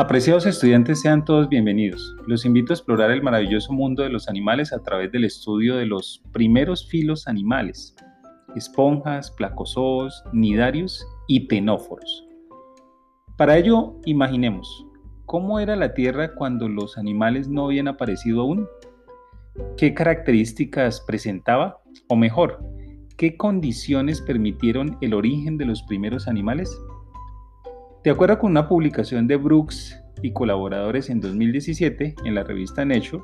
Apreciados estudiantes, sean todos bienvenidos. Los invito a explorar el maravilloso mundo de los animales a través del estudio de los primeros filos animales, esponjas, placozoos, nidarios y tenóforos. Para ello, imaginemos, ¿cómo era la Tierra cuando los animales no habían aparecido aún? ¿Qué características presentaba? O mejor, ¿qué condiciones permitieron el origen de los primeros animales? De acuerdo con una publicación de Brooks y colaboradores en 2017 en la revista Nature,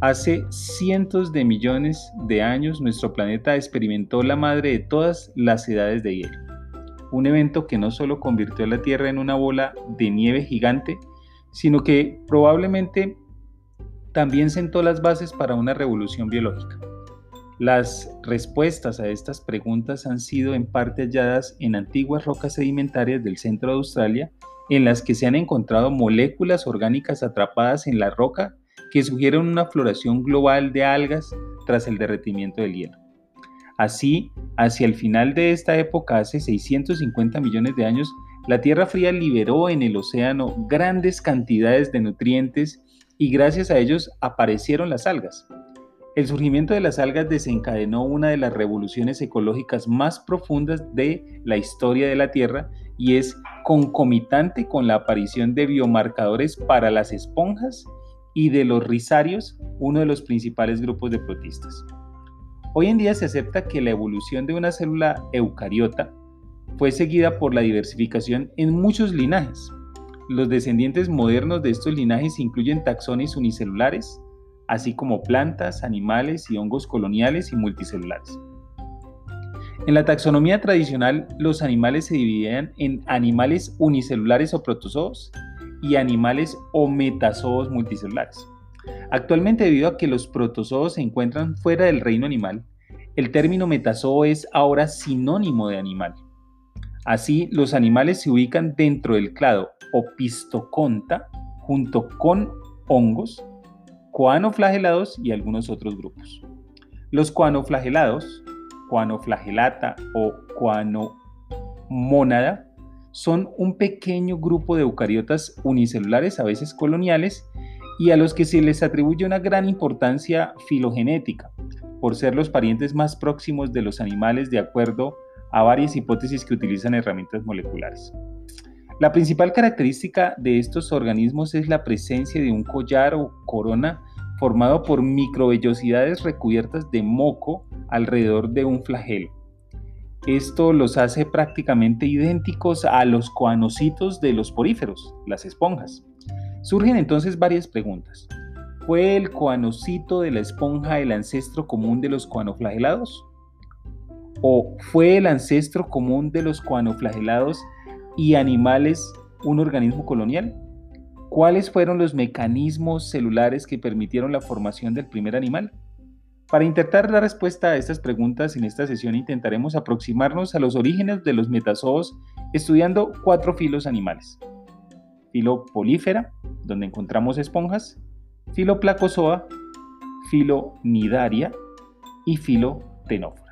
hace cientos de millones de años nuestro planeta experimentó la madre de todas las edades de hielo. Un evento que no solo convirtió a la Tierra en una bola de nieve gigante, sino que probablemente también sentó las bases para una revolución biológica. Las respuestas a estas preguntas han sido en parte halladas en antiguas rocas sedimentarias del centro de Australia, en las que se han encontrado moléculas orgánicas atrapadas en la roca que sugieren una floración global de algas tras el derretimiento del hielo. Así, hacia el final de esta época, hace 650 millones de años, la Tierra fría liberó en el océano grandes cantidades de nutrientes y gracias a ellos aparecieron las algas. El surgimiento de las algas desencadenó una de las revoluciones ecológicas más profundas de la historia de la Tierra y es concomitante con la aparición de biomarcadores para las esponjas y de los rizarios, uno de los principales grupos de protistas. Hoy en día se acepta que la evolución de una célula eucariota fue seguida por la diversificación en muchos linajes. Los descendientes modernos de estos linajes incluyen taxones unicelulares, así como plantas, animales y hongos coloniales y multicelulares. En la taxonomía tradicional, los animales se dividían en animales unicelulares o protozoos y animales o metazoos multicelulares. Actualmente, debido a que los protozoos se encuentran fuera del reino animal, el término metazoo es ahora sinónimo de animal. Así, los animales se ubican dentro del clado Opistoconta junto con hongos, coanoflagelados y algunos otros grupos. Los coanoflagelados, coanoflagelata o coanomónada, son un pequeño grupo de eucariotas unicelulares, a veces coloniales, y a los que se les atribuye una gran importancia filogenética, por ser los parientes más próximos de los animales de acuerdo a varias hipótesis que utilizan herramientas moleculares. La principal característica de estos organismos es la presencia de un collar o corona formado por microvellosidades recubiertas de moco alrededor de un flagelo. Esto los hace prácticamente idénticos a los coanocitos de los poríferos, las esponjas. Surgen entonces varias preguntas. ¿Fue el coanocito de la esponja el ancestro común de los coanoflagelados? ¿O fue el ancestro común de los coanoflagelados y animales un organismo colonial? ¿Cuáles fueron los mecanismos celulares que permitieron la formación del primer animal? Para intentar dar respuesta a estas preguntas en esta sesión intentaremos aproximarnos a los orígenes de los metazoos estudiando cuatro filos animales. Filo polífera, donde encontramos esponjas, filo placozoa, filo nidaria y filo tenófora.